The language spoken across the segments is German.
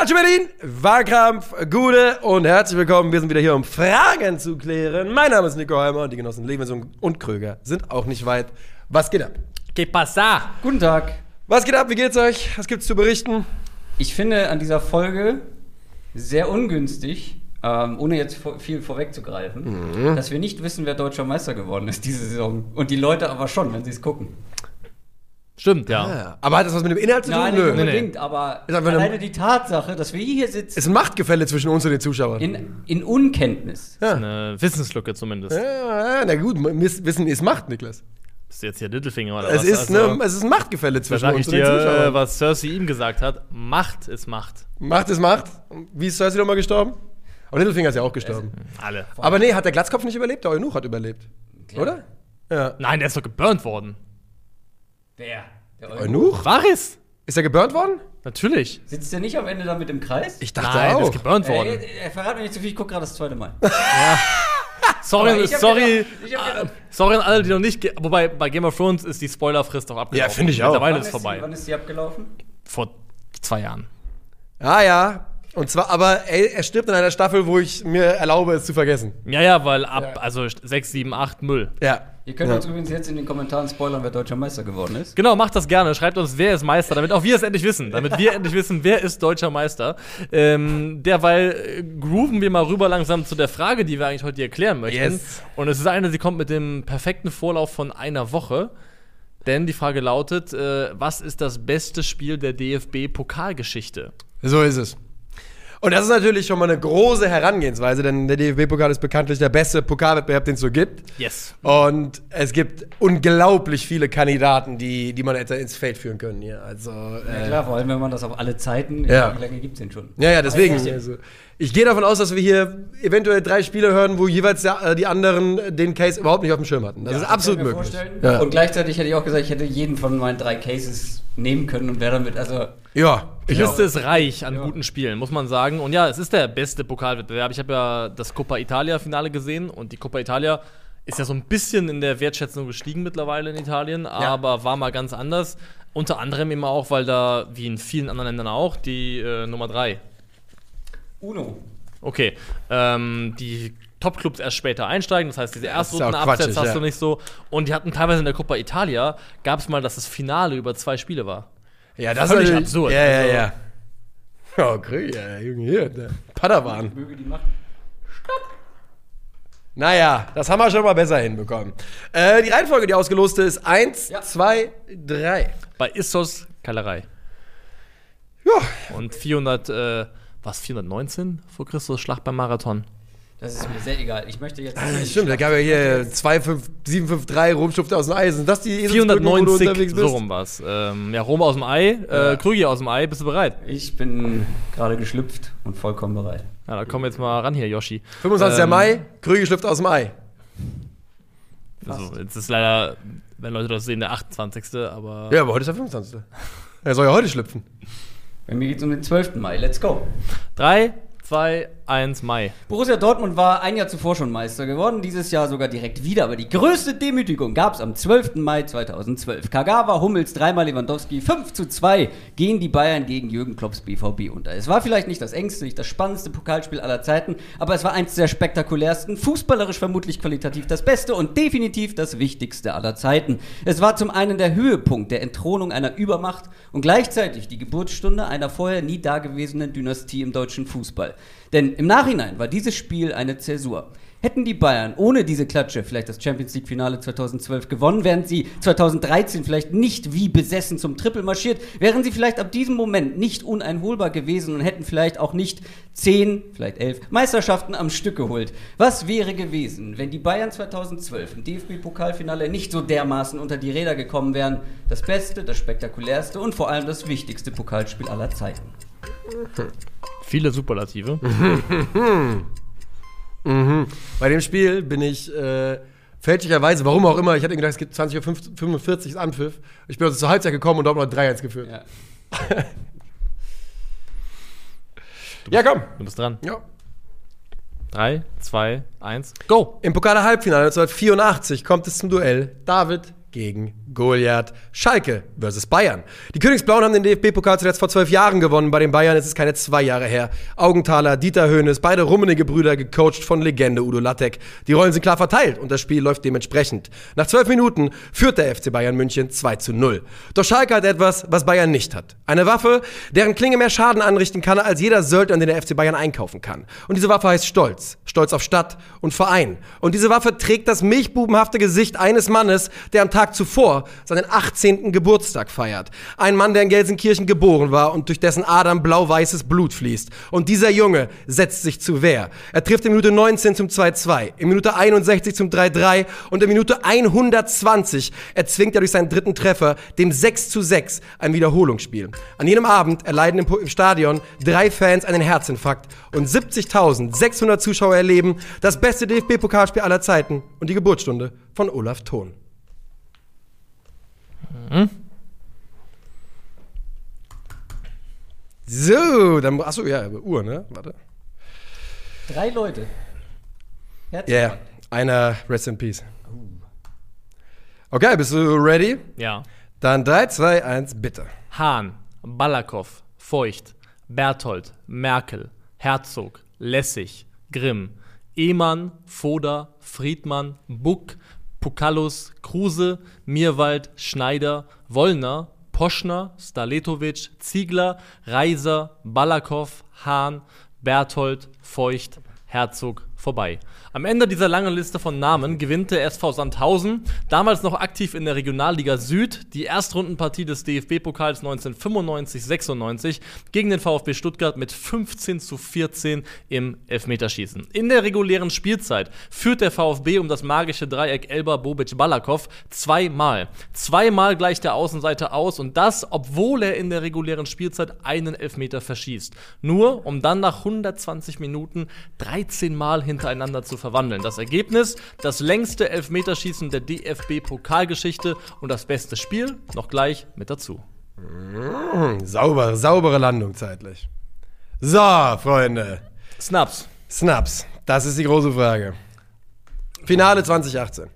Calcio Berlin, Wahlkampf, Gude und herzlich willkommen. Wir sind wieder hier, um Fragen zu klären. Mein Name ist Nico Heimer und die Genossen Levenson und Kröger sind auch nicht weit. Was geht ab? Que pasa? Guten Tag. Was geht ab? Wie geht's euch? Was gibt's zu berichten? Ich finde an dieser Folge sehr ungünstig, ähm, ohne jetzt viel vorwegzugreifen, Mhm. dass wir nicht wissen, wer deutscher Meister geworden ist diese Saison. Und die Leute aber schon, wenn sie es gucken. Stimmt, ja. Ja. Aber hat das was mit dem Inhalt zu tun? Nein, Nö. nicht unbedingt, aber Ist einfach eine- alleine die Tatsache, dass wir hier Es sitzen, ist ein Machtgefälle zwischen uns und den Zuschauern. in, in Unkenntnis. Ja. Eine Wissenslücke zumindest. Ja, na gut, Miss- Wissen ist Macht, Niklas. Bist du jetzt hier Littlefinger oder Es was? ist, Also, ne, es ist ein Machtgefälle Da zwischen sag uns ich und den äh, Zuschauern. was Cersei ihm gesagt hat. Macht ist Macht. Macht ist Macht. Wie ist Cersei nochmal gestorben? Aber Littlefinger ist ja auch gestorben. Alle. Aber nee, hat der Glatzkopf nicht überlebt? Der Eunuch hat überlebt. Oder? Ja. Nein, der ist doch geburnt worden. Wer? Der Eunuch. Eunuch? Varys? Ist er geburnt worden? Natürlich. Sitzt der nicht am Ende da mit dem Kreis? Ich dachte Nein, auch. ist geburnt worden. Äh, äh, verrat mir nicht zu viel, ich guck gerade das zweite Mal. Sorry, sorry. gedacht- hab gedacht- Sorry an alle, die noch nicht. Wobei bei Game of Thrones ist die Spoilerfrist auch abgelaufen. Ja, finde ich auch. Mittlerweile Wann ist ist, vorbei. die, wann ist die abgelaufen? Vor zwei Jahren. Ah ja. Und zwar, aber ey, er stirbt in einer Staffel, wo ich mir erlaube, es zu vergessen. Ja, ja, weil ab, Ja. also 6, 7, 8, Müll. Ja. Ihr könnt Ja. uns übrigens jetzt in den Kommentaren spoilern, wer deutscher Meister geworden ist. Genau, macht das gerne. Schreibt uns, wer ist Meister, damit auch wir es endlich wissen. Damit wir endlich wissen, wer ist deutscher Meister. Ähm, derweil äh, grooven wir mal rüber langsam zu der Frage, die wir eigentlich heute erklären möchten. Yes. Und es ist eine, die kommt mit dem perfekten Vorlauf von einer Woche. Denn die Frage lautet, äh, was ist das beste Spiel der DFB-Pokalgeschichte? So ist es. Und das ist natürlich schon mal eine große Herangehensweise, denn der DFB-Pokal ist bekanntlich der beste Pokalwettbewerb, den es so gibt. Yes. Und es gibt unglaublich viele Kandidaten, die, die man hätte ins Feld führen können hier. Also, Ja äh, klar, vor allem wenn man das auf alle Zeiten, Ja. wie lange gibt es den schon? Ja, ja, deswegen. Also, ich gehe davon aus, dass wir hier eventuell drei Spiele hören, wo jeweils der, äh, die anderen den Case überhaupt nicht auf dem Schirm hatten. Das ist absolut Kann ich mir möglich. vorstellen. Ja. Und gleichzeitig hätte ich auch gesagt, ich hätte jeden von meinen drei Cases nehmen können und wäre damit, also ja, Die ich Liste auch. ist reich an Ja. guten Spielen, muss man sagen. Und ja, es ist der beste Pokalwettbewerb. Ich habe ja das Coppa Italia-Finale gesehen und die Coppa Italia ist ja so ein bisschen in der Wertschätzung gestiegen mittlerweile in Italien, aber war mal ganz anders. Unter anderem eben auch, weil da, wie in vielen anderen Ländern auch, die äh, Nummer 3. Uno. Okay, ähm, die Top-Clubs erst später einsteigen, das heißt, diese Erstrunden-Absätze quatschig, hast ja. du nicht so. Und die hatten teilweise in der Coppa Italia, gab es mal, dass das Finale über zwei Spiele war. Ja, das Völlig ist natürlich- absurd. Ja, ja, Also- ja. Oh, okay, ja, Junge, hier, der Padawan. Möge die Macht. Naja, das haben wir schon mal besser hinbekommen. Äh, die Reihenfolge, die ausgeloste ist 1, Ja. 2, 3. Bei Issos Kellerei. Ja, Und 400, äh, was, 419 vor Christus Schlacht beim Marathon. Das ist mir sehr egal. Ich möchte jetzt. Ah, das stimmt, da gab ja hier 2, 5, 7, 5, 3 Rumschufte aus dem Eisen. Das die Eselsbrücken, wo du unterwegs 490, so rum was. Ähm, ja, Rom aus dem Ei, äh, Krügi aus dem Ei, bist du bereit? Ich bin gerade geschlüpft und vollkommen bereit. Ja, da kommen wir jetzt mal ran hier, Yoshi. 25. Ähm, Mai, Krüge schlüpft aus dem Ei. Also, jetzt ist leider, wenn Leute das sehen, der 28. Aber Ja, aber heute ist der 25. Er soll ja heute schlüpfen. Bei mir geht es um den 12. Mai. Let's go. 3, 2, 1, Mai. Borussia Dortmund war ein Jahr zuvor schon Meister geworden, dieses Jahr sogar direkt wieder. Aber die größte Demütigung gab es am 12. Mai 2012. Kagawa, Hummels, dreimal Lewandowski, 5 zu 2 gehen die Bayern gegen Jürgen Klopps BVB unter. Es war vielleicht nicht das engste, nicht das spannendste Pokalspiel aller Zeiten, aber es war eins der spektakulärsten, fußballerisch vermutlich qualitativ das beste und definitiv das wichtigste aller Zeiten. Es war zum einen der Höhepunkt der Entthronung einer Übermacht und gleichzeitig die Geburtsstunde einer vorher nie dagewesenen Dynastie im deutschen Fußball. Denn im Nachhinein war dieses Spiel eine Zäsur. Hätten die Bayern ohne diese Klatsche vielleicht das Champions League Finale 2012 gewonnen, wären sie 2013 vielleicht nicht wie besessen zum Triple marschiert, wären sie vielleicht ab diesem Moment nicht uneinholbar gewesen und hätten vielleicht auch nicht zehn, vielleicht elf Meisterschaften am Stück geholt. Was wäre gewesen, wenn die Bayern 2012 im DFB-Pokalfinale nicht so dermaßen unter die Räder gekommen wären? Das beste, das spektakulärste und vor allem das wichtigste Pokalspiel aller Zeiten. Viele Superlative. Bei dem Spiel bin ich äh, fälschlicherweise, warum auch immer, ich hatte gedacht, es gibt 20.45 Uhr ist Anpfiff. Ich bin also zur Halbzeit gekommen und dort noch 3-1 geführt. Ja. Ja, komm. Du bist dran. Ja. 3, 2, 1, go! Im Pokal Halbfinale 1984 kommt es zum Duell David gegen Goliath, Schalke versus Bayern. Die Königsblauen haben den DFB-Pokal zuletzt vor zwölf Jahren gewonnen. Bei den Bayern ist es keine zwei Jahre her. Augenthaler, Dieter Höhnes, beide rummenige Brüder, gecoacht von Legende Udo Lattek. Die Rollen sind klar verteilt und das Spiel läuft dementsprechend. Nach zwölf Minuten führt der FC Bayern München 2 zu 0. Doch Schalke hat etwas, was Bayern nicht hat. Eine Waffe, deren Klinge mehr Schaden anrichten kann, als jeder Söldner, den der FC Bayern einkaufen kann. Und diese Waffe heißt Stolz. Stolz auf Stadt und Verein. Und diese Waffe trägt das milchbubenhafte Gesicht eines Mannes, der am Tag zuvor seinen 18. Geburtstag feiert. Ein Mann, der in Gelsenkirchen geboren war und durch dessen Adern blau-weißes Blut fließt. Und dieser Junge setzt sich zu Wehr. Er trifft in Minute 19 zum 2-2, in Minute 61 zum 3-3 und in Minute 120 erzwingt er durch seinen dritten Treffer dem 6 zu 6 ein Wiederholungsspiel. An jenem Abend erleiden im Stadion drei Fans einen Herzinfarkt und 70.600 Zuschauer erleben das beste DFB-Pokalspiel aller Zeiten und die Geburtsstunde von Olaf Thon. Mhm. So, dann, achso, ja, Uhr, ne? Warte. Drei Leute. Ja, yeah, einer Rest in Peace. Okay, bist du ready? Ja. Dann 3, 2, 1, bitte. Hahn, Balakow, Feucht, Berthold, Merkel, Herzog, Lessig, Grimm, Ehmann, Foda, Friedmann, Buck, Pukalus, Kruse, Mirwald, Schneider, Wollner, Poschner, Staletovic, Ziegler, Reiser, Balakow, Hahn, Berthold, Feucht, Herzog vorbei. Am Ende dieser langen Liste von Namen gewinnt der SV Sandhausen, damals noch aktiv in der Regionalliga Süd, die Erstrundenpartie des DFB-Pokals 1995-96 gegen den VfB Stuttgart mit 15 zu 14 im Elfmeterschießen. In der regulären Spielzeit führt der VfB um das magische Dreieck Elba Bobic Balakow zweimal. Zweimal gleicht der Außenseiter aus und das, obwohl er in der regulären Spielzeit einen Elfmeter verschießt. Nur um dann nach 120 Minuten 13 Mal hintereinander zu verwandeln. Das Ergebnis, das längste Elfmeterschießen der DFB-Pokalgeschichte und das beste Spiel noch gleich mit dazu. Mmh, sauber, saubere Landung zeitlich. So, Freunde. Snaps. Snaps. Das ist die große Frage. Finale 2018.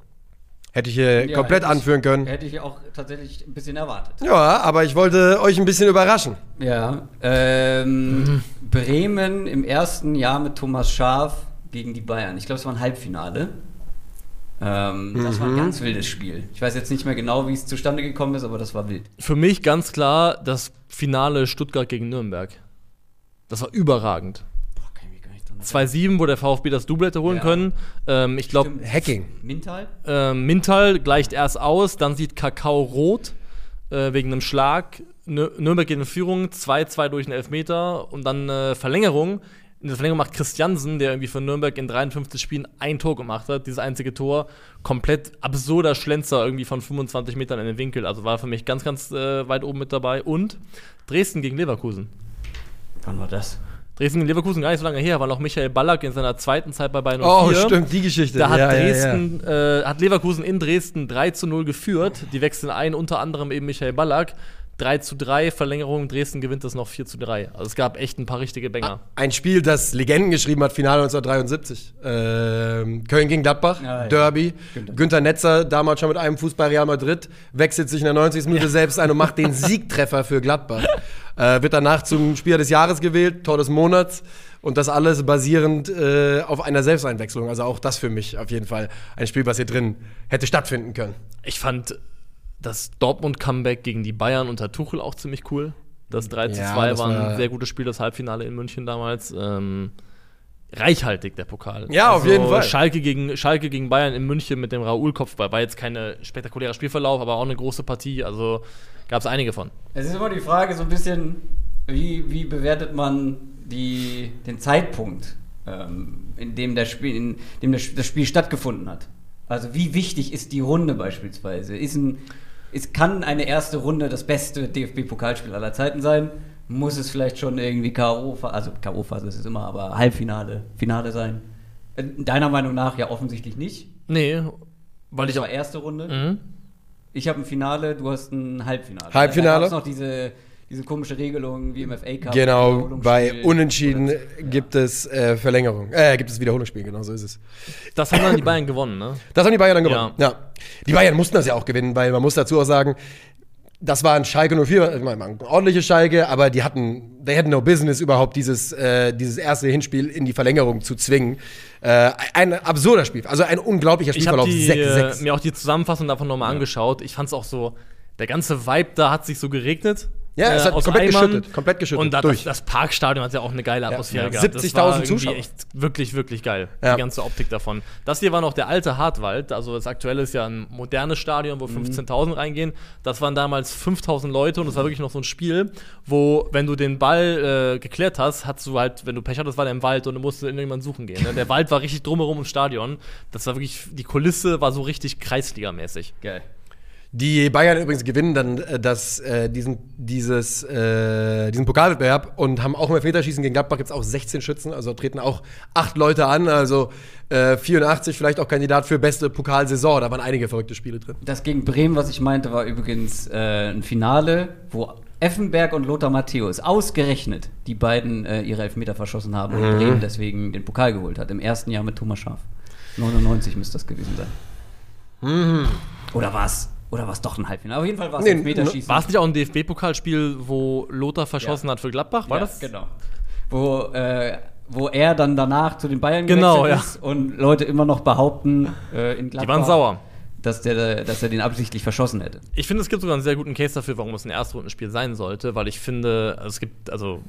Hätte ich hier ja, komplett anführen können. Hätte ich auch tatsächlich ein bisschen erwartet. Ja, aber ich wollte euch ein bisschen überraschen. Ja. Ähm, mhm. Bremen im ersten Jahr mit Thomas Schaf gegen die Bayern. Ich glaube, es war ein Halbfinale. Ähm, mhm. Das war ein mhm. ganz wildes Spiel. Ich weiß jetzt nicht mehr genau, wie es zustande gekommen ist, aber das war wild. Für mich ganz klar das Finale Stuttgart gegen Nürnberg. Das war überragend. 2-7, wo der VfB das Double hätte holen ja. können. Ähm, ich glaube. Hacking. Mintal? Ähm, Mintal gleicht erst aus, dann sieht Kakao rot äh, wegen einem Schlag. Nürnberg geht in Führung, 2-2 durch einen Elfmeter und dann äh, Verlängerung in der Verlängerung macht Christiansen, der irgendwie für Nürnberg in 53 Spielen ein Tor gemacht hat, dieses einzige Tor, komplett absurder Schlenzer irgendwie von 25 Metern in den Winkel. Also war für mich ganz, ganz äh, weit oben mit dabei. Und Dresden gegen Leverkusen. Wann war das? Dresden gegen Leverkusen gar nicht so lange her, war noch Michael Ballack in seiner zweiten Zeit bei Bayern 04. Oh, stimmt, die Geschichte. Da hat ja, Dresden, ja, ja. Äh, hat Leverkusen in Dresden 3 zu 0 geführt. Die wechseln ein, unter anderem eben Michael Ballack. 3 zu 3, Verlängerung, Dresden gewinnt das noch 4 zu 3. Also es gab echt ein paar richtige Banger. Ein Spiel, das Legenden geschrieben hat, Finale 1973. Ähm, Köln gegen Gladbach, ja, Derby. Ja. Günther. Günther. Netzer, damals schon mit einem Fuß bei Real Madrid, wechselt sich in der 90. Minute ja. selbst ein und macht den Siegtreffer für Gladbach. Äh, wird danach zum Spieler des Jahres gewählt, Tor des Monats. Und das alles basierend äh, auf einer Selbsteinwechslung. Also auch das für mich auf jeden Fall ein Spiel, was hier drin hätte stattfinden können. Ich fand das Dortmund-Comeback gegen die Bayern unter Tuchel auch ziemlich cool. Das 3 zu 2 ja, war ein sehr gutes Spiel, das Halbfinale in München damals. Ähm, reichhaltig, der Pokal. Ja, also, auf jeden Fall. Schalke gegen, Schalke gegen Bayern in München mit dem Raoul-Kopfball war jetzt kein spektakulärer Spielverlauf, aber auch eine große Partie. Also gab es einige von. Es ist immer die Frage, so ein bisschen, wie, wie bewertet man die, den Zeitpunkt, ähm, in dem, der Spiel, in dem das Spiel stattgefunden hat? Also, wie wichtig ist die Runde beispielsweise? Ist ein es kann eine erste Runde das beste DFB-Pokalspiel aller Zeiten sein. Muss es vielleicht schon irgendwie K.O. also K.O.-Phase ist es immer, aber Halbfinale, Finale sein? Deiner Meinung nach ja offensichtlich nicht. Nee, weil ich auch erste Runde. Mhm. Ich habe ein Finale, du hast ein Halbfinale. Halbfinale. Da noch diese diese komische Regelung wie im FA Cup. Genau, bei Unentschieden Oder- gibt es äh, Verlängerung. Äh, gibt es Wiederholungsspiel, genau so ist es. Das haben dann die Bayern gewonnen, ne? Das haben die Bayern dann gewonnen. Ja. Die Bayern mussten das ja auch gewinnen, weil man muss dazu auch sagen, das war ein Schalke 04, ich meine, ein ordentliches Schalke, aber die hatten, they had no business überhaupt dieses, äh, dieses erste Hinspiel in die Verlängerung zu zwingen. Äh, ein absurder Spiel, also ein unglaublicher Ich habe Spielverlauf. 6-6. äh, mir auch die Zusammenfassung davon nochmal angeschaut. Ich fand es auch so, der ganze Vibe da hat sich so geregnet. Ja, es hat komplett Eimern. geschüttet, komplett geschüttet, Und da, durch. das, das Parkstadion hat ja auch eine geile Atmosphäre ja. gehabt. Das 70.000 war irgendwie Zuschauer. echt wirklich, wirklich geil. Ja. Die ganze Optik davon. Das hier war noch der alte Hartwald. Also das aktuelle ist ja ein modernes Stadion, Mhm. wo 15.000 reingehen. Das waren damals 5.000 Leute und das war wirklich noch so ein Spiel, wo, wenn du den Ball äh, geklärt hast, hast du halt, wenn du Pech hattest, war der im Wald und du musst irgendjemanden suchen gehen. Ne? Der Wald war richtig drumherum im Stadion. Das war wirklich, die Kulisse war so richtig Kreisligamäßig. Geil. Die Bayern übrigens gewinnen dann äh, das, äh, diesen, dieses, äh, diesen Pokalwettbewerb und haben auch im Elfmeterschießen gegen Gladbach jetzt auch 16 Schützen, also treten auch acht Leute an, also äh, 84 vielleicht auch Kandidat für beste Pokalsaison. Da waren einige verrückte Spiele drin. Das gegen Bremen, was ich meinte, war übrigens äh, ein Finale, wo Effenberg und Lothar Matthäus ausgerechnet die beiden äh, ihre Elfmeter verschossen haben Mhm. und Bremen deswegen den Pokal geholt hat. Im ersten Jahr mit Thomas Schaaf. 99 müsste das gewesen sein. Oder war es? Oder war es doch ein Halbfinale? Auf jeden Fall war es Nee, Elfmeterschießen. War es nicht auch ein DFB-Pokalspiel, wo Lothar verschossen Ja. hat für Gladbach? War ja, das? Genau. Wo, äh, wo er dann danach zu den Bayern Genau, gewechselt ja. ist und Leute immer noch behaupten, äh, in Gladbach, Die waren sauer. Dass, der, dass er den absichtlich verschossen hätte. Ich finde, es gibt sogar einen sehr guten Case dafür, warum es ein Erstrundenspiel sein sollte, weil ich finde, also es gibt also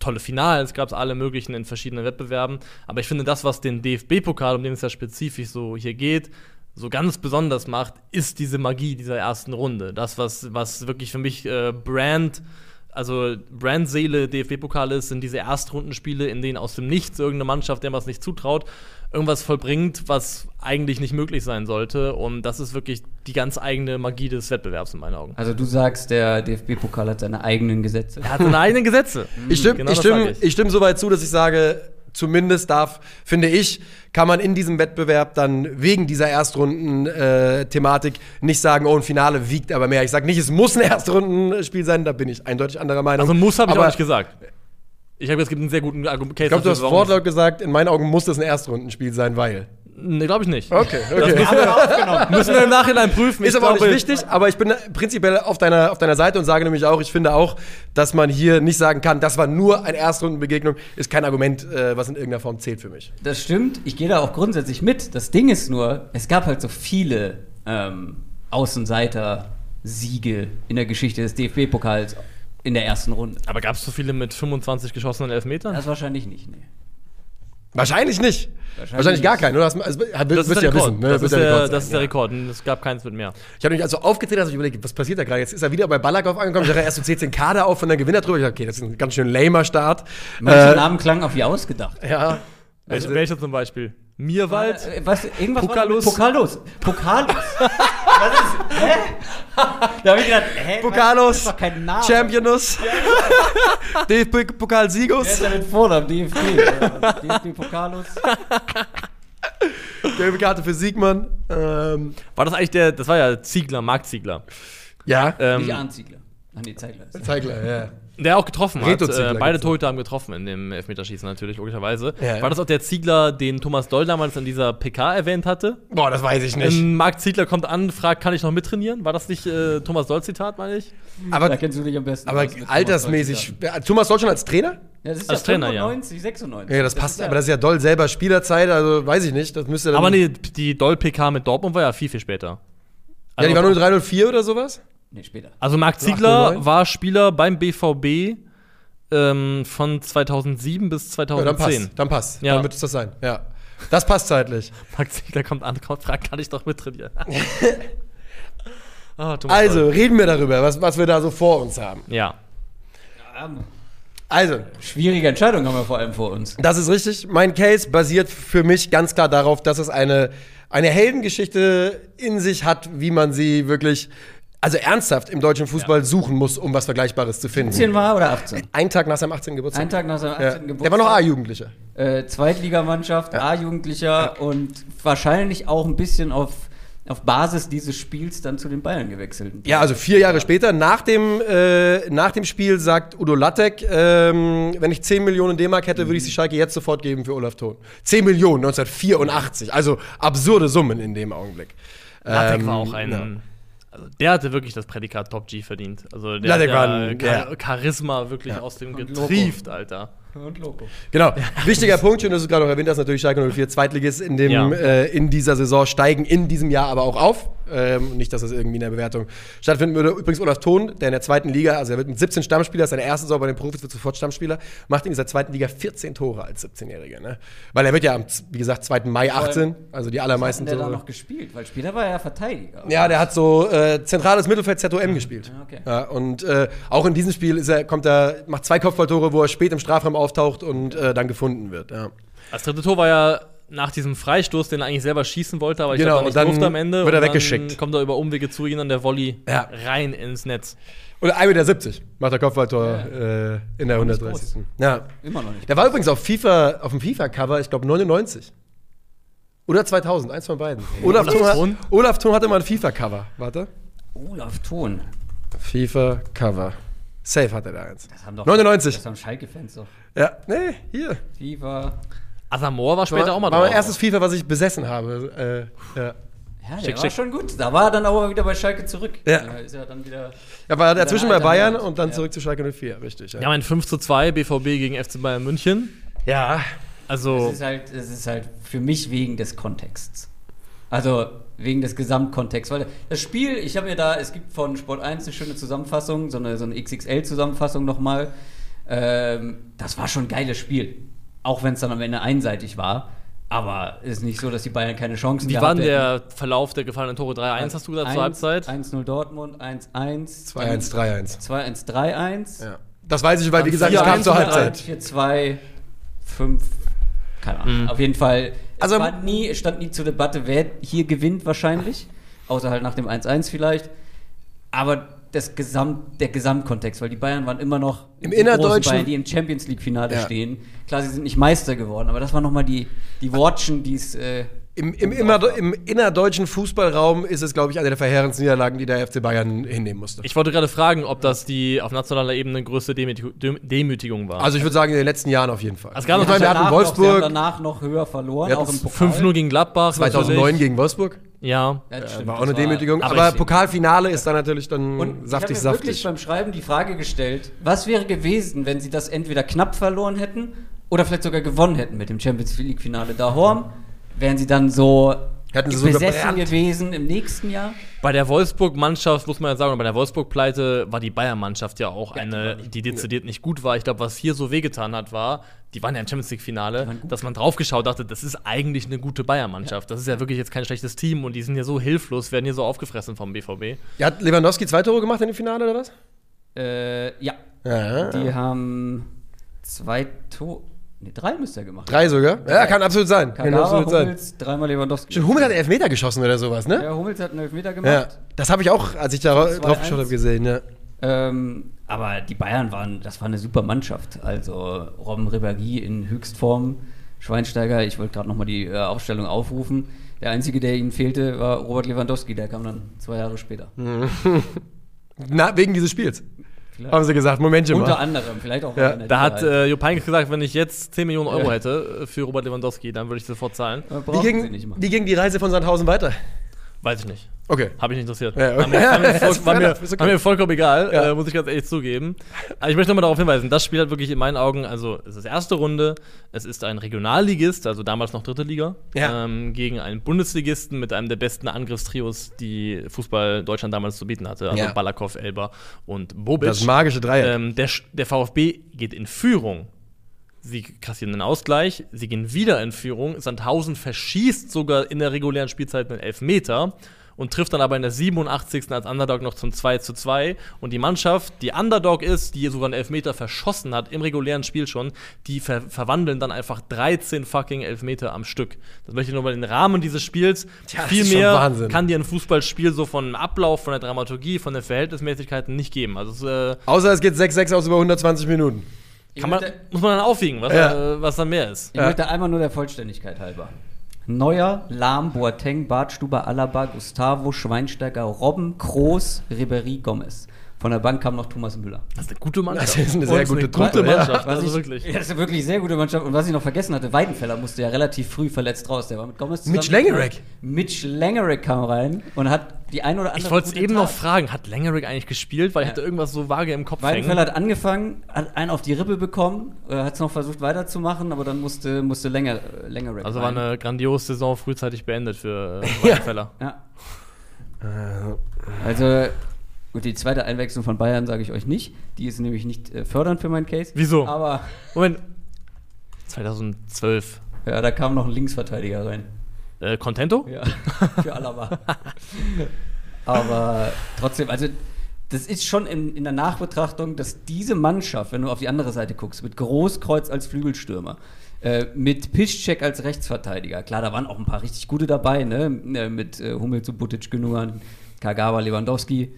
tolle Finals, gab es alle möglichen in verschiedenen Wettbewerben, aber ich finde, das, was den DFB-Pokal, um den es ja spezifisch so hier geht, so ganz besonders macht, ist diese Magie dieser ersten Runde. Das, was, was wirklich für mich äh, Brand, also Brandseele DFB-Pokal ist, sind diese Erstrundenspiele, in denen aus dem Nichts irgendeine Mannschaft, der man es nicht zutraut, irgendwas vollbringt, was eigentlich nicht möglich sein sollte. Und das ist wirklich die ganz eigene Magie des Wettbewerbs in meinen Augen. Also du sagst, der DFB-Pokal hat seine eigenen Gesetze. Er hat seine eigenen Gesetze. Ich stimme Genau ich das stimm, sag ich. ich stimm so weit zu, dass ich sage, zumindest darf, finde ich, kann man in diesem Wettbewerb dann wegen dieser Erstrunden-Thematik nicht sagen, oh, ein Finale wiegt aber mehr. Ich sage nicht, es muss ein Erstrundenspiel sein, da bin ich eindeutig anderer Meinung. Also muss habe ich auch Aber nicht gesagt. Ich habe es gibt einen sehr guten Argument. Ich glaube, du hast Wortlaut gesagt, in meinen Augen muss das ein Erstrundenspiel sein, weil. Nee, glaube ich nicht. Okay, Das okay. müssen wir, müssen wir im Nachhinein prüfen. Ist Ich aber auch nicht wichtig, aber ich bin prinzipiell auf deiner, auf deiner Seite und sage nämlich auch, ich finde auch, dass man hier nicht sagen kann, das war nur eine Erstrundenbegegnung, ist kein Argument, äh, was in irgendeiner Form zählt für mich. Das stimmt, ich gehe da auch grundsätzlich mit. Das Ding ist nur, es gab halt so viele ähm, Außenseiter-Siege in der Geschichte des DFB-Pokals in der ersten Runde. Aber gab es so viele mit 25 geschossenen Elfmetern? Das wahrscheinlich nicht, nee. Wahrscheinlich nicht. Wahrscheinlich Wahrscheinlich, gar keinen, oder? Das, also, das ist der ja Rekord. wissen. Ne? das, wird ist der, Rekord das ist der Rekord. Es gab keins mit mehr. Ich habe mich also aufgezählt, dass ich überlegt, was passiert da gerade? Jetzt ist er wieder bei Balakov angekommen. Ich dachte, erst so 16 Kader auf von der Gewinner drüber. Ich dachte, okay, das ist ein ganz schön lamer Start. Manche Äh, Namen klangen auch wie ausgedacht. ja. Welche, welche zum Beispiel? Mirwald? Äh, Was, irgendwas Pokalus? Pokalus. Pokalus. was ist? Hä? Da habe ich gedacht, hä? Pokalus, Das ist doch kein Name. Championus, DFB Wer Pokalsiegus, ist denn mit Vornamen? DFB. oder? DFB Pokalus. gelbe Karte für Siegmann. Ähm, War das eigentlich der, das war ja Ziegler, Marc Ziegler. ja, Ähm, Nicht Arndt Ziegler. Ach nee, Zeigler. ist- Zeigler, ja. Der auch getroffen hat. Äh, beide. Torhüter haben getroffen in dem Elfmeterschießen natürlich, logischerweise. Ja, ja. War das auch der Ziegler, den Thomas Doll damals in dieser PK erwähnt hatte? Boah, das weiß ich nicht. Ähm, Marc Ziegler kommt an, fragt, kann ich noch mittrainieren? War das nicht äh, Thomas Doll-Zitat, meine ich? Da aber kennst du dich am besten aber Thomas altersmäßig. Deutsch. Thomas Deutschland als Trainer? Ja, das ist Als ja Trainer, ja. 95, 96. Ja, das passt, ist ja- aber das ist ja doll selber Spielerzeit, also weiß ich nicht. Das müsste dann. Aber nee, die Doll-PK mit Dortmund war ja viel, viel später. Ja, die war nur 304 oder sowas? Nee, später. Also Marc Ziegler 809? war Spieler beim BVB ähm, von 2007 bis Ja, dann 2010. passt. Dann passt. Ja. Dann wird es das sein. Ja. Das passt zeitlich. Marc Ziegler kommt an, kommt, fragt, kann ich doch mittrainieren? ah, Thomas Also, reden wir darüber, was, was wir da so vor uns haben. Ja. Also, Schwierige Entscheidung haben wir vor allem vor uns. das ist richtig. Mein Case basiert für mich ganz klar darauf, dass es eine, eine Heldengeschichte in sich hat, wie man sie wirklich, also ernsthaft im deutschen Fußball suchen muss, um was Vergleichbares zu finden. 17 war oder 18? Ein Tag nach seinem 18. Geburtstag. Ein Tag nach seinem 18. ja. Geburtstag. Der war noch A-Jugendlicher. Äh, Zweitligamannschaft, A-Jugendlicher und wahrscheinlich auch ein bisschen auf auf Basis dieses Spiels dann zu den Bayern gewechselt. Ja, also vier Jahre später, nach dem, äh, nach dem Spiel sagt Udo Lattek, ähm, wenn ich 10 Millionen D-Mark hätte, würde ich die Schalke jetzt sofort geben für Olaf Thon. 10 Millionen 1984, also absurde Summen in dem Augenblick. Lattek Ähm, war auch ein. Ja. Also der hatte wirklich das Prädikat Top G verdient. Also der Lattek hat war ja ein- Char ja. Charisma wirklich Ja. aus dem Und getrieft, Alter. Und Loco. Genau. Wichtiger Punkt, schön, dass du es gerade noch erwähnt hast, natürlich Schalke 04 Zweitligist in, dem, Ja. äh, in dieser Saison steigen in diesem Jahr aber auch auf. Ähm, nicht, dass das irgendwie in der Bewertung stattfinden würde. Übrigens Olaf Thon, der in der zweiten Liga, also er wird mit 17 Stammspieler, ist seine erste Saison bei den Profis, wird sofort Stammspieler, macht in dieser zweiten Liga 14 Tore als 17-Jähriger. Ne? Weil er wird ja am, wie gesagt, 2. Mai 18, also die allermeisten Hat der da Tore. noch gespielt? Weil später war er ja Verteidiger. Ja, der hat so äh, zentrales Mittelfeld ZOM gespielt. Ja, okay. Ja, und äh, auch in diesem Spiel ist er, kommt er, macht zwei Kopfballtore, wo er spät im Strafraum auftaucht und äh, dann gefunden wird. Ja. Das dritte Tor war ja nach diesem Freistoß, den er eigentlich selber schießen wollte, aber ich Genau, glaube, er nicht durfte am Ende. wird er weggeschickt. Kommt er über Umwege zu ihm an der Volley Ja. rein ins Netz. Oder 1,70 Meter macht er Kopfballtor äh, in der Auch nicht 130. Ja. Immer noch nicht. Der war übrigens auf FIFA, auf dem FIFA-Cover, ich glaube 99. Oder 2000, eins von beiden. Olaf, Olaf Thon, hat? Olaf Thon hatte mal ein FIFA-Cover. Warte. Olaf Thon. FIFA-Cover. Safe hat er da eins. Das haben doch 99. Das haben Schalke-Fans doch. Ja, nee, hier. FIFA. Asamoah war später auch mal war mein drauf. erstes FIFA, was ich besessen habe. Äh, ja. Ja, der Schick, war schick. schon gut. Da war er dann aber wieder bei Schalke zurück. Ja. Da ist er dann wieder. Er war dazwischen bei Bayern und dann Ja. zurück zu Schalke 04, richtig. Ja. Ja, mein 5 zu 2 BVB gegen FC Bayern München. ja. Also, Es ist halt, es ist halt für mich wegen des Kontexts. Also wegen des Gesamtkontexts. Weil das Spiel, ich habe mir da, es gibt von Sport 1 eine schöne Zusammenfassung, so eine, so eine XXL-Zusammenfassung nochmal. Ähm, das war schon ein geiles Spiel. Auch wenn es dann am Ende einseitig war. Aber es ist nicht so, dass die Bayern keine Chancen wie gehabt war denn der Verlauf der gefallenen Tore? 3-1 hast du gesagt zur 1, Halbzeit? 1-0 Dortmund, 1-1. 2-1, 3-1. 2-1, 3-1. Ja. Das weiß ich, weil, wie gesagt, ich vier kam zur Halbzeit. 4-2, 5, keine Ahnung. Auf jeden Fall, Also- es war nie, es stand nie zur Debatte, wer hier gewinnt wahrscheinlich. Außer halt nach dem 1-1 vielleicht. Aber das Gesamt, der Gesamtkontext, weil die Bayern waren immer noch Im die innerdeutschen- Bayern, die im Champions League-Finale Ja. stehen. Klar, sie sind nicht Meister geworden, aber das war nochmal die, die Watschen, die es. Äh, Im, im, immer, Im innerdeutschen Fußballraum ist es, glaube ich, eine der verheerendsten Niederlagen, die der FC Bayern hinnehmen musste. Ich wollte gerade fragen, ob das die auf nationaler Ebene größte Demütig Dem- Demütigung war. also ich würde sagen, in den letzten Jahren auf jeden Fall. Es gab ich noch meine, wir hatten danach noch, Wolfsburg danach noch höher verloren, Wir auch im Pokal. 5-0 gegen Gladbach. 2009 natürlich. gegen Wolfsburg. Ja. Ja, das Äh, stimmt, war auch eine Demütigung. aber Aber ich- Pokalfinale ist dann natürlich dann Und saftig, ich habe mir wirklich saftig. beim Schreiben die Frage gestellt, was wäre gewesen, wenn sie das entweder knapp verloren hätten oder vielleicht sogar gewonnen hätten mit dem Champions League Finale da Horm? Wären sie dann so Hätten sie so besessen gebrannt. gewesen im nächsten Jahr? Bei der Wolfsburg-Mannschaft, muss man ja sagen, bei der Wolfsburg-Pleite war die Bayern-Mannschaft ja auch Ja, die eine, nicht die dezidiert nicht gut war. Ich glaube, was hier so wehgetan hat, war, die waren ja im Champions League-Finale, gut. dass man draufgeschaut dachte, das ist eigentlich eine gute Bayern-Mannschaft. Das ist ja wirklich jetzt kein schlechtes Team und die sind ja so hilflos, werden hier so aufgefressen vom BVB. Ja, hat Lewandowski zwei Tore gemacht in dem Finale oder was? Äh, ja. Ja. Die haben zwei Tore, ne, drei müsste er gemacht Drei sogar? Ja, kann absolut sein. Kann Kagawa, absolut sein. Hummels, dreimal Lewandowski. Stimmt, Hummel hat Elfmeter geschossen oder sowas, ne? Ja, Hummels hat einen Elfmeter Ja. gemacht. Das habe ich auch, als ich da 2-1. drauf geschaut habe, gesehen, ja. Ähm, aber die Bayern waren, das war eine super Mannschaft. Also Robben Ribéry in Höchstform, Schweinsteiger, ich wollte gerade nochmal die äh, Aufstellung aufrufen. Der Einzige, der ihnen fehlte, war Robert Lewandowski, der kam dann zwei Jahre später. Na, wegen dieses Spiels. Vielleicht. Haben sie gesagt, Momentchen Unter mal. anderem, vielleicht auch. Ja, Da hat äh, Jupp Heynckes gesagt, wenn ich jetzt 10 Millionen Euro Ja. hätte äh, für Robert Lewandowski, dann würde ich sofort zahlen. Wie ging, wie ging die Reise von Sandhausen weiter? Weiß ich nicht. Okay. Habe ich nicht interessiert. Ja, war, mir, war, mir voll, war, mir, okay. war mir vollkommen egal, Ja. äh, muss ich ganz ehrlich zugeben. Aber ich möchte nochmal darauf hinweisen, das Spiel hat wirklich in meinen Augen, also es ist erste Runde, es ist ein Regionalligist, also damals noch dritte Liga, Ja. ähm, gegen einen Bundesligisten mit einem der besten Angriffstrios, die Fußball Deutschland damals zu bieten hatte, also. Balakow, Elber und Bobic. Das magische Dreieck. Ähm, der, der VfB geht in Führung. Sie kassieren einen Ausgleich, sie gehen wieder in Führung. Sandhausen verschießt sogar in der regulären Spielzeit einen Elfmeter und trifft dann aber in der 87. als Underdog noch zum 2 zu 2. Und die Mannschaft, die Underdog ist, die sogar einen Elfmeter verschossen hat, im regulären Spiel schon, die ver verwandeln dann einfach 13 fucking Elfmeter am Stück. Das möchte ich nur mal im Rahmen dieses Spiels. Tja, Viel mehr kann dir ein Fußballspiel so von Ablauf, von der Dramaturgie, von den Verhältnismäßigkeiten nicht geben. Also äh, Außer es geht 6-6 aus über 120 Minuten. Kann man, möchte- muss man dann aufwiegen, was, Ja. äh, was dann mehr ist. Ich möchte einmal nur der Vollständigkeit halber. Neuer, Lahm, Boateng, Bartstuber, Alaba, Gustavo, Schweinsteiger, Robben, Kroos, Ribery, Gomez. Von der Bank kam noch Thomas Müller. Das ist eine gute Mannschaft. Das ist eine sehr Und gute gute ja. Mannschaft. Was Also ich, wirklich. Ja, das ist eine wirklich sehr gute Mannschaft. Und was ich noch vergessen hatte, Weidenfeller musste ja relativ früh verletzt raus. Der war mit Gomez zusammen. Mitch Langerack. Mitch Langerack kam rein und hat die ein oder andere. Ich wollte es eben Tat. noch fragen, hat Langerick eigentlich gespielt? Weil ich hatte irgendwas so vage im Kopf Weidenfeller hängen. hat angefangen, hat einen auf die Rippe bekommen, äh, hat es noch versucht weiterzumamen, aber dann musste, musste Länger, äh, Langerack Also war rein. eine grandiose Saison frühzeitig beendet für äh, Weidenfeller. Ja. Also, gut, die zweite Einwechslung von Bayern sage ich euch nicht. Die ist nämlich nicht äh, fördernd für meinen Case. Wieso? Aber Moment. 2012. ja, da kam noch ein Linksverteidiger rein. Äh, Contento? Ja, für Alaba. Aber trotzdem, also das ist schon in, in der Nachbetrachtung, dass diese Mannschaft, wenn du auf die andere Seite guckst, mit Großkreuz als Flügelstürmer, äh, mit Piszczek als Rechtsverteidiger, klar, da waren auch ein paar richtig gute dabei, ne? Äh, mit äh, Hummels und Butic Genuan, Kagawa, Lewandowski.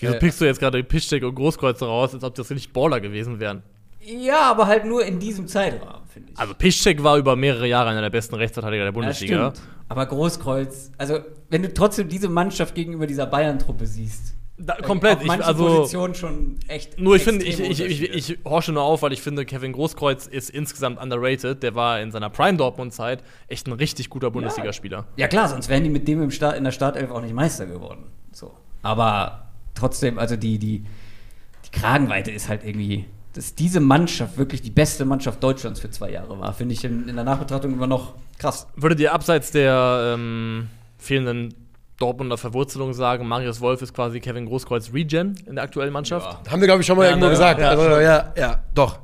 Wieso Äh, pickst du jetzt gerade Piszczek und Großkreuz raus, als ob das richtig Baller gewesen wären? Ja, aber halt nur in diesem Zeitrahmen, finde ich. Also Piszczek war über mehrere Jahre einer der besten Rechtsverteidiger der Ja, Bundesliga. stimmt. Aber Großkreuz, also wenn du trotzdem diese Mannschaft gegenüber dieser Bayern-Truppe siehst. Da, komplett. Auf Ich, manchen also, Positionen schon echt. nur ich finde, ich, ich, ich, ich horsche nur auf, weil ich finde, Kevin Großkreuz ist insgesamt underrated. Der war in seiner Prime Dortmund-Zeit echt ein richtig guter Bundesligaspieler. Ja klar, sonst wären die mit dem im Start, in der Startelf auch nicht Meister geworden. So. Aber trotzdem, also die, die, die Kragenweite ist halt irgendwie, dass diese Mannschaft wirklich die beste Mannschaft Deutschlands für zwei Jahre war, finde ich in, in der Nachbetrachtung immer noch krass. Würdet ihr abseits der ähm, fehlenden Dortmunder Verwurzelung sagen, Marius Wolf ist quasi Kevin Großkreuz Regen in der aktuellen Mannschaft? Haben wir, glaube ich, schon mal Ja, irgendwo ne? gesagt. Ja, also, ja, ja, doch.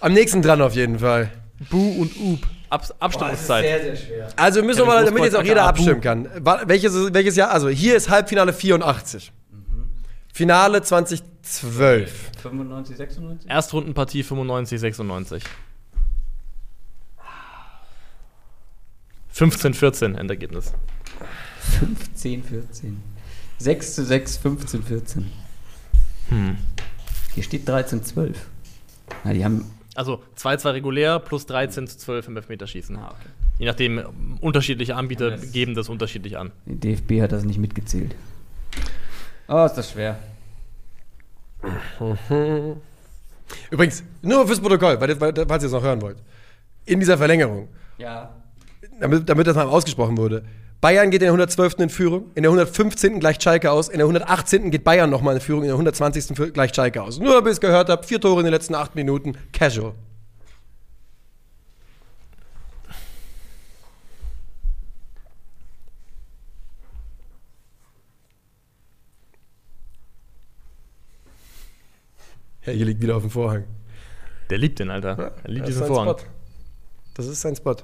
Am nächsten dran auf jeden Fall. Bu und Up. Abs Abstimmungszeit. sehr schwer. Also müssen wir Kevin mal, damit jetzt auch jeder abstimmen kann. Welches, welches Jahr? Also hier ist Halbfinale 84. Finale 2012. 95, 96? Erstrundenpartie 95, 96. 15, 14 Endergebnis. 15, 14. 6 zu 6, 15, 14. Hm. Hier steht 13, 12. Na, die haben. Also 2-2 regulär plus 13 zu 12 im Elfmeterschießen. Ah, okay. Je nachdem, ähm, unterschiedliche Anbieter Das- geben das unterschiedlich an. Der DFB hat das nicht mitgezählt. Oh, ist das schwer. Übrigens, nur fürs Protokoll, weil, weil, falls ihr es noch hören wollt. In dieser Verlängerung, Ja. damit, damit das mal ausgesprochen wurde. Bayern geht in der 112. in Führung, in der 115. gleicht Schalke aus, in der 118. geht Bayern nochmal in Führung, in der 120. für- gleicht Schalke aus. Nur damit ihr es gehört habt, vier Tore in den letzten acht Minuten, casual. Ja, hier liegt wieder auf dem Vorhang. Der liebt den, Alter. Ja, er liebt das ist diesen sein Vorhang. Spot. Das ist sein Spot.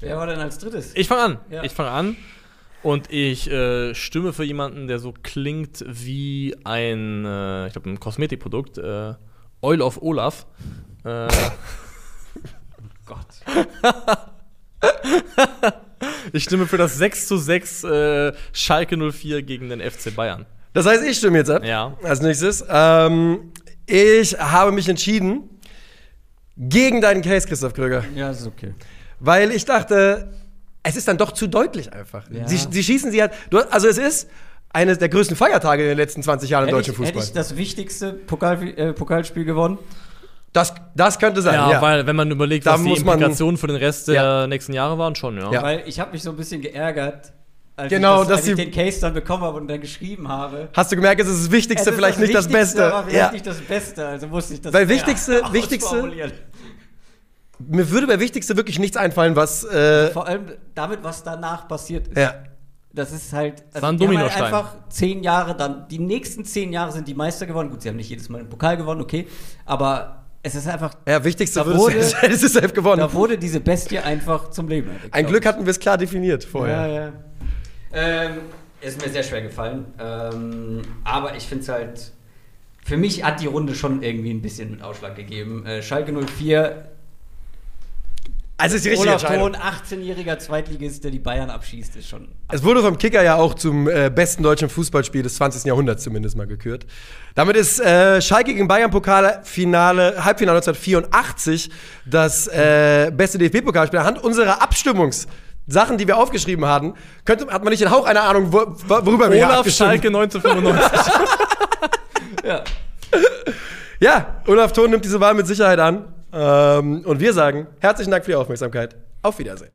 Wer war denn als drittes? Ich fange an. Ja. Ich fange an. Und ich äh, stimme für jemanden, der so klingt wie ein, äh, ich glaube, ein Kosmetikprodukt. Äh, Oil of Olaf. Äh, Gott. ich stimme für das 6 zu 6 äh, Schalke 04 gegen den FC Bayern. Das heißt, ich stimme jetzt ab. Ja. Als nächstes. Ähm, ich habe mich entschieden gegen deinen Case, Christoph Kröger. Ja, ist okay. Weil ich dachte, es ist dann doch zu deutlich einfach. Ja. Sie, sie schießen sie halt. Also, es ist eines der größten Feiertage in den letzten 20 Jahren im deutschen ich, hätte Fußball. ich das wichtigste Pokal, äh, Pokalspiel gewonnen? Das, das könnte sein. Ja, Ja, weil wenn man überlegt, Da was die Implikationen für den Rest der Ja. nächsten Jahre waren, schon, ja. Ja. Weil ich habe mich so ein bisschen geärgert, als, Genau, ich, das, dass als ich den Case dann bekommen habe und dann geschrieben habe. Hast du gemerkt, es ist das Wichtigste, ist vielleicht nicht das Wichtigste, Beste. Aber vielleicht Ja. nicht das Beste, also musste ich das Weil Wichtigste- Wichtigste-. Mir würde bei Wichtigste wirklich nichts einfallen, was. Äh, Vor allem damit, was danach passiert ist. ja. Das ist halt. Also war ein die haben Dominostein. Halt einfach zehn Jahre dann. Die nächsten zehn Jahre sind die Meister geworden. Gut, sie haben nicht jedes Mal einen Pokal gewonnen, okay. Aber es ist einfach. ja, Wichtigste Da wurde- es du selbst gewonnen. Da wurde diese Bestie einfach zum Leben Ein Glück hatten wir es klar definiert vorher. Ja, ja. Ähm, ist mir sehr schwer gefallen. Ähm, aber ich finde es halt. Für mich hat die Runde schon irgendwie ein bisschen mit Ausschlag gegeben. Äh, Schalke 04 Also ist die richtige Olaf Entscheidung. Thon, 18-jähriger Zweitligist, der die Bayern abschießt, ist schon. Es wurde vom Kicker ja auch zum äh, besten deutschen Fußballspiel des 20. Jahrhunderts zumindest mal gekürt. Damit ist äh, Schalke gegen Bayern Pokalfinale, Halbfinale 1984 das äh, beste DFB-Pokalspiel. Anhand unserer Abstimmungssachen, die wir aufgeschrieben hatten, könnte, hat man nicht den Hauch einer Ahnung, wo, worüber wir hier Olaf Schalke 1995. Ja. Ja, Olaf Thon nimmt diese Wahl mit Sicherheit an. Ähm, und wir sagen herzlichen Dank für die Aufmerksamkeit. Auf Wiedersehen.